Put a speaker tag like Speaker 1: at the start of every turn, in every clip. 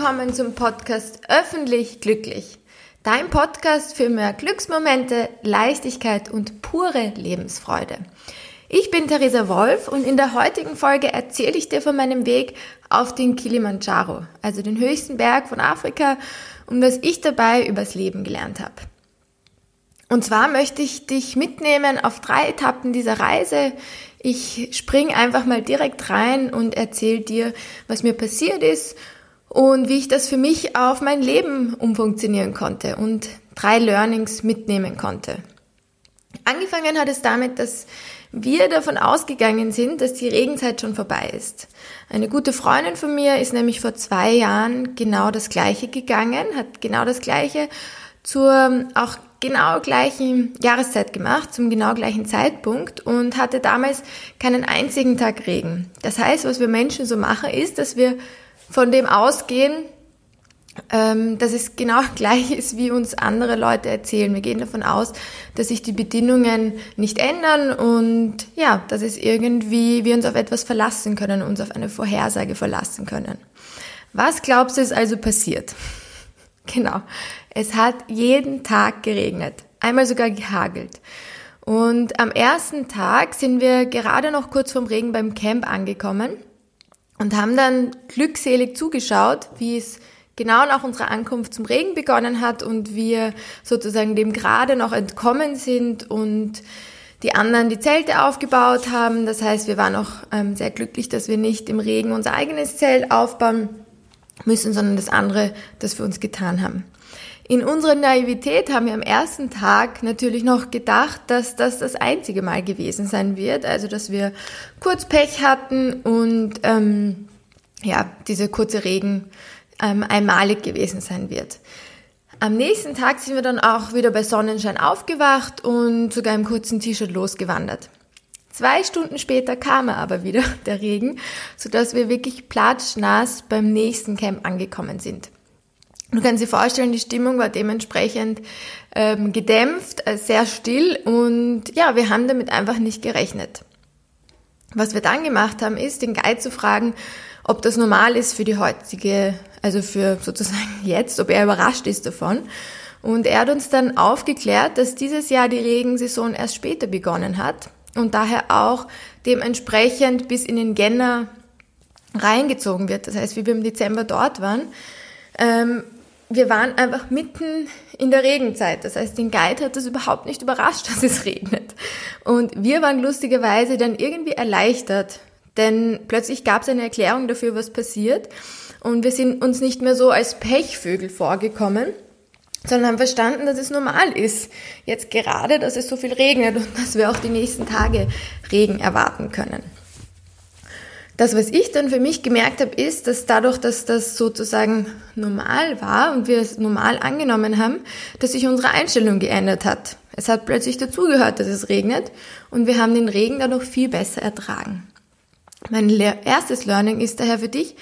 Speaker 1: willkommen zum Podcast Öffentlich Glücklich. Dein Podcast für mehr Glücksmomente, Leichtigkeit und pure Lebensfreude. Ich bin Theresa Wolf und in der heutigen Folge erzähle ich dir von meinem Weg auf den Kilimanjaro, also den höchsten Berg von Afrika und was ich dabei übers Leben gelernt habe. Und zwar möchte ich dich mitnehmen auf drei Etappen dieser Reise. Ich spring einfach mal direkt rein und erzähle dir, was mir passiert ist und wie ich das für mich auf mein Leben umfunktionieren konnte und drei Learnings mitnehmen konnte. Angefangen hat es damit, dass wir davon ausgegangen sind, dass die Regenzeit schon vorbei ist. Eine gute Freundin von mir ist nämlich vor zwei Jahren genau das Gleiche gegangen, hat genau das Gleiche zur auch genau gleichen Jahreszeit gemacht, zum genau gleichen Zeitpunkt und hatte damals keinen einzigen Tag Regen. Das heißt, was wir Menschen so machen, ist, dass wir von dem ausgehen, ähm, dass es genau gleich ist, wie uns andere Leute erzählen. Wir gehen davon aus, dass sich die Bedingungen nicht ändern und ja, dass es irgendwie wir uns auf etwas verlassen können, uns auf eine Vorhersage verlassen können. Was glaubst du ist also passiert? Genau. Es hat jeden Tag geregnet. Einmal sogar gehagelt. Und am ersten Tag sind wir gerade noch kurz vom Regen beim Camp angekommen und haben dann glückselig zugeschaut, wie es genau nach unserer Ankunft zum Regen begonnen hat und wir sozusagen dem gerade noch entkommen sind und die anderen die Zelte aufgebaut haben. Das heißt, wir waren auch ähm, sehr glücklich, dass wir nicht im Regen unser eigenes Zelt aufbauen müssen, sondern das andere, das wir uns getan haben. In unserer Naivität haben wir am ersten Tag natürlich noch gedacht, dass das das einzige Mal gewesen sein wird. Also, dass wir kurz Pech hatten und ähm, ja, diese kurze Regen ähm, einmalig gewesen sein wird. Am nächsten Tag sind wir dann auch wieder bei Sonnenschein aufgewacht und sogar im kurzen T-Shirt losgewandert. Zwei Stunden später kam er aber wieder, der Regen, sodass wir wirklich platschnass beim nächsten Camp angekommen sind. Du kannst dir vorstellen, die Stimmung war dementsprechend ähm, gedämpft, äh, sehr still und ja, wir haben damit einfach nicht gerechnet. Was wir dann gemacht haben, ist, den Guide zu fragen, ob das normal ist für die heutige, also für sozusagen jetzt, ob er überrascht ist davon. Und er hat uns dann aufgeklärt, dass dieses Jahr die Regensaison erst später begonnen hat und daher auch dementsprechend bis in den Jänner reingezogen wird. Das heißt, wie wir im Dezember dort waren, ähm, wir waren einfach mitten in der Regenzeit. Das heißt, den Guide hat das überhaupt nicht überrascht, dass es regnet. Und wir waren lustigerweise dann irgendwie erleichtert, denn plötzlich gab es eine Erklärung dafür, was passiert. Und wir sind uns nicht mehr so als Pechvögel vorgekommen, sondern haben verstanden, dass es normal ist, jetzt gerade, dass es so viel regnet und dass wir auch die nächsten Tage Regen erwarten können. Das, was ich dann für mich gemerkt habe, ist, dass dadurch, dass das sozusagen normal war und wir es normal angenommen haben, dass sich unsere Einstellung geändert hat. Es hat plötzlich dazugehört, dass es regnet und wir haben den Regen dadurch viel besser ertragen. Mein erstes Learning ist daher für dich,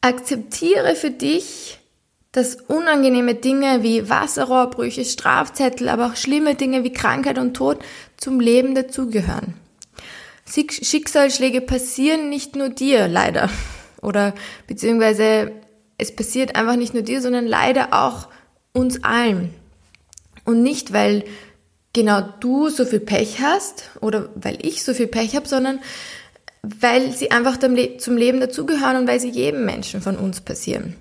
Speaker 1: akzeptiere für dich, dass unangenehme Dinge wie Wasserrohrbrüche, Strafzettel, aber auch schlimme Dinge wie Krankheit und Tod zum Leben dazugehören. Schicksalsschläge passieren nicht nur dir, leider. Oder beziehungsweise es passiert einfach nicht nur dir, sondern leider auch uns allen. Und nicht, weil genau du so viel Pech hast oder weil ich so viel Pech habe, sondern weil sie einfach zum Leben dazugehören und weil sie jedem Menschen von uns passieren.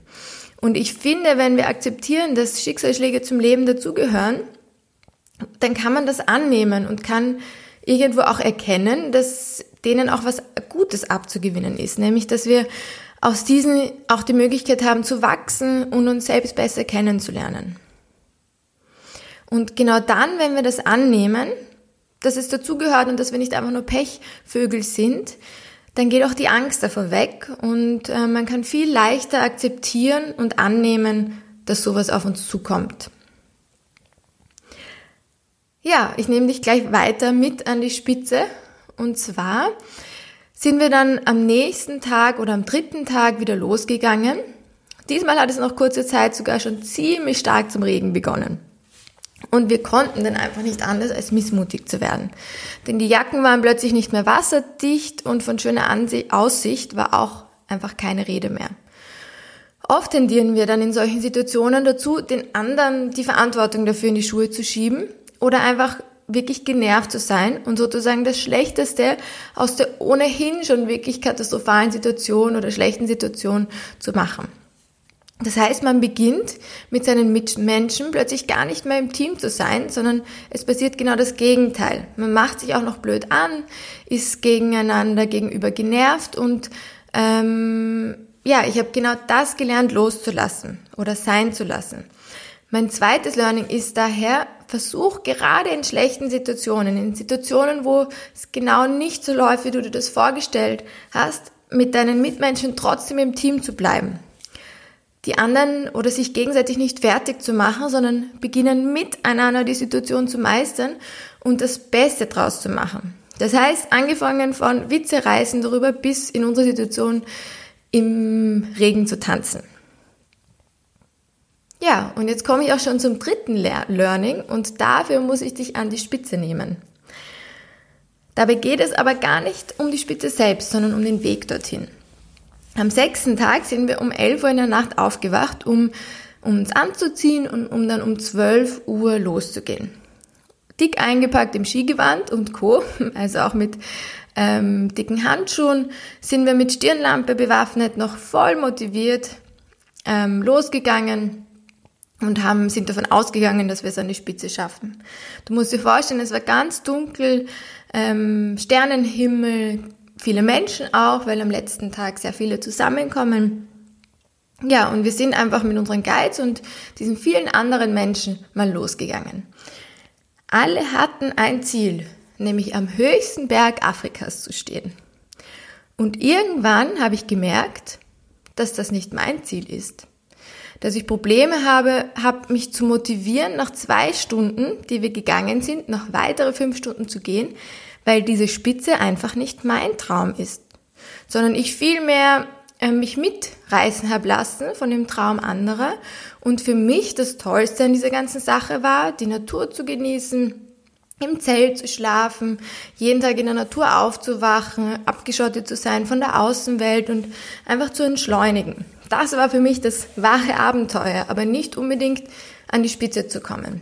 Speaker 1: Und ich finde, wenn wir akzeptieren, dass Schicksalsschläge zum Leben dazugehören, dann kann man das annehmen und kann irgendwo auch erkennen, dass denen auch was Gutes abzugewinnen ist, nämlich dass wir aus diesen auch die Möglichkeit haben zu wachsen und uns selbst besser kennenzulernen. Und genau dann, wenn wir das annehmen, dass es dazugehört und dass wir nicht einfach nur Pechvögel sind, dann geht auch die Angst davon weg und äh, man kann viel leichter akzeptieren und annehmen, dass sowas auf uns zukommt. Ja, ich nehme dich gleich weiter mit an die Spitze. Und zwar sind wir dann am nächsten Tag oder am dritten Tag wieder losgegangen. Diesmal hat es noch kurze Zeit sogar schon ziemlich stark zum Regen begonnen. Und wir konnten dann einfach nicht anders als missmutig zu werden. Denn die Jacken waren plötzlich nicht mehr wasserdicht und von schöner Aussicht war auch einfach keine Rede mehr. Oft tendieren wir dann in solchen Situationen dazu, den anderen die Verantwortung dafür in die Schuhe zu schieben oder einfach wirklich genervt zu sein und sozusagen das Schlechteste aus der ohnehin schon wirklich katastrophalen Situation oder schlechten Situation zu machen. Das heißt, man beginnt mit seinen Mitmenschen plötzlich gar nicht mehr im Team zu sein, sondern es passiert genau das Gegenteil. Man macht sich auch noch blöd an, ist gegeneinander gegenüber genervt und ähm, ja, ich habe genau das gelernt, loszulassen oder sein zu lassen. Mein zweites Learning ist daher, versuch gerade in schlechten Situationen, in Situationen, wo es genau nicht so läuft, wie du dir das vorgestellt hast, mit deinen Mitmenschen trotzdem im Team zu bleiben. Die anderen oder sich gegenseitig nicht fertig zu machen, sondern beginnen miteinander die Situation zu meistern und das Beste draus zu machen. Das heißt, angefangen von Witze reißen darüber bis in unserer Situation im Regen zu tanzen. Ja, und jetzt komme ich auch schon zum dritten Learning und dafür muss ich dich an die Spitze nehmen. Dabei geht es aber gar nicht um die Spitze selbst, sondern um den Weg dorthin. Am sechsten Tag sind wir um 11 Uhr in der Nacht aufgewacht, um, um uns anzuziehen und um dann um 12 Uhr loszugehen. Dick eingepackt im Skigewand und Co., also auch mit ähm, dicken Handschuhen, sind wir mit Stirnlampe bewaffnet, noch voll motiviert ähm, losgegangen und haben, sind davon ausgegangen, dass wir es an die Spitze schaffen. Du musst dir vorstellen, es war ganz dunkel, ähm, Sternenhimmel, viele Menschen auch, weil am letzten Tag sehr viele zusammenkommen. Ja, und wir sind einfach mit unseren Guides und diesen vielen anderen Menschen mal losgegangen. Alle hatten ein Ziel, nämlich am höchsten Berg Afrikas zu stehen. Und irgendwann habe ich gemerkt, dass das nicht mein Ziel ist. Dass ich Probleme habe, habe mich zu motivieren, nach zwei Stunden, die wir gegangen sind, noch weitere fünf Stunden zu gehen, weil diese Spitze einfach nicht mein Traum ist, sondern ich vielmehr äh, mich mitreißen habe lassen von dem Traum anderer und für mich das Tollste an dieser ganzen Sache war, die Natur zu genießen, im Zelt zu schlafen, jeden Tag in der Natur aufzuwachen, abgeschottet zu sein von der Außenwelt und einfach zu entschleunigen. Das war für mich das wahre Abenteuer, aber nicht unbedingt an die Spitze zu kommen.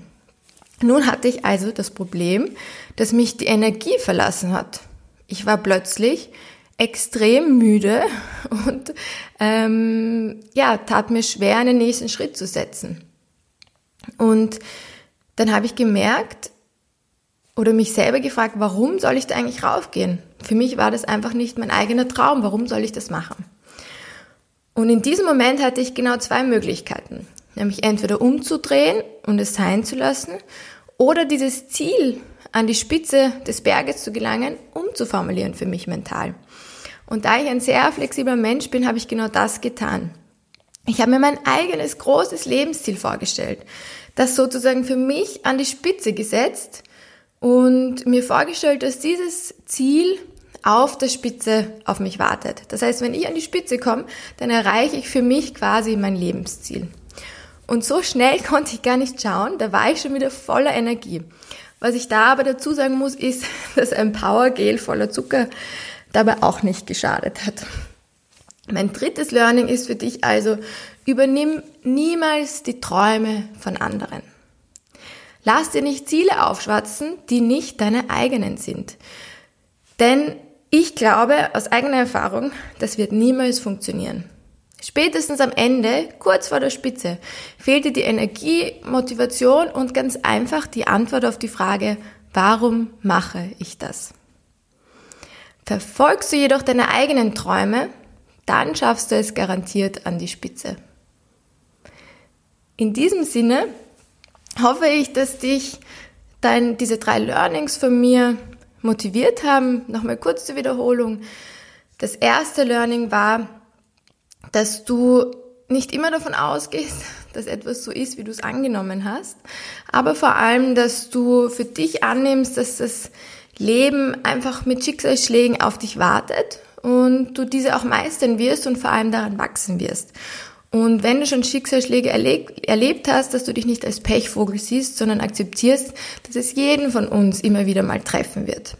Speaker 1: Nun hatte ich also das Problem, dass mich die Energie verlassen hat. Ich war plötzlich extrem müde und ähm, ja, tat mir schwer, einen nächsten Schritt zu setzen. Und dann habe ich gemerkt, oder mich selber gefragt, warum soll ich da eigentlich raufgehen? Für mich war das einfach nicht mein eigener Traum. Warum soll ich das machen? Und in diesem Moment hatte ich genau zwei Möglichkeiten. Nämlich entweder umzudrehen und es sein zu lassen oder dieses Ziel an die Spitze des Berges zu gelangen, umzuformulieren für mich mental. Und da ich ein sehr flexibler Mensch bin, habe ich genau das getan. Ich habe mir mein eigenes großes Lebensziel vorgestellt, das sozusagen für mich an die Spitze gesetzt und mir vorgestellt, dass dieses Ziel auf der Spitze auf mich wartet. Das heißt, wenn ich an die Spitze komme, dann erreiche ich für mich quasi mein Lebensziel. Und so schnell konnte ich gar nicht schauen, da war ich schon wieder voller Energie. Was ich da aber dazu sagen muss, ist, dass ein Powergel voller Zucker dabei auch nicht geschadet hat. Mein drittes Learning ist für dich also, übernimm niemals die Träume von anderen. Lass dir nicht Ziele aufschwatzen, die nicht deine eigenen sind. Denn ich glaube aus eigener Erfahrung, das wird niemals funktionieren. Spätestens am Ende, kurz vor der Spitze, fehlt dir die Energie, Motivation und ganz einfach die Antwort auf die Frage, warum mache ich das? Verfolgst du jedoch deine eigenen Träume, dann schaffst du es garantiert an die Spitze. In diesem Sinne hoffe ich, dass dich dein, diese drei Learnings von mir motiviert haben. Nochmal kurz zur Wiederholung. Das erste Learning war, dass du nicht immer davon ausgehst, dass etwas so ist, wie du es angenommen hast, aber vor allem, dass du für dich annimmst, dass das Leben einfach mit Schicksalsschlägen auf dich wartet und du diese auch meistern wirst und vor allem daran wachsen wirst. Und wenn du schon Schicksalsschläge erlebt, erlebt hast, dass du dich nicht als Pechvogel siehst, sondern akzeptierst, dass es jeden von uns immer wieder mal treffen wird.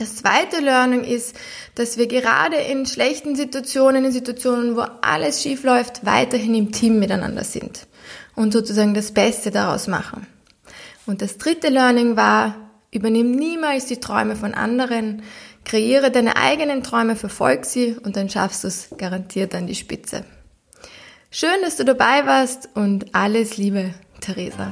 Speaker 1: Das zweite Learning ist, dass wir gerade in schlechten Situationen, in Situationen, wo alles schief läuft, weiterhin im Team miteinander sind und sozusagen das Beste daraus machen. Und das dritte Learning war, übernimm niemals die Träume von anderen, kreiere deine eigenen Träume, verfolg sie und dann schaffst du es garantiert an die Spitze. Schön, dass du dabei warst und alles Liebe, Theresa.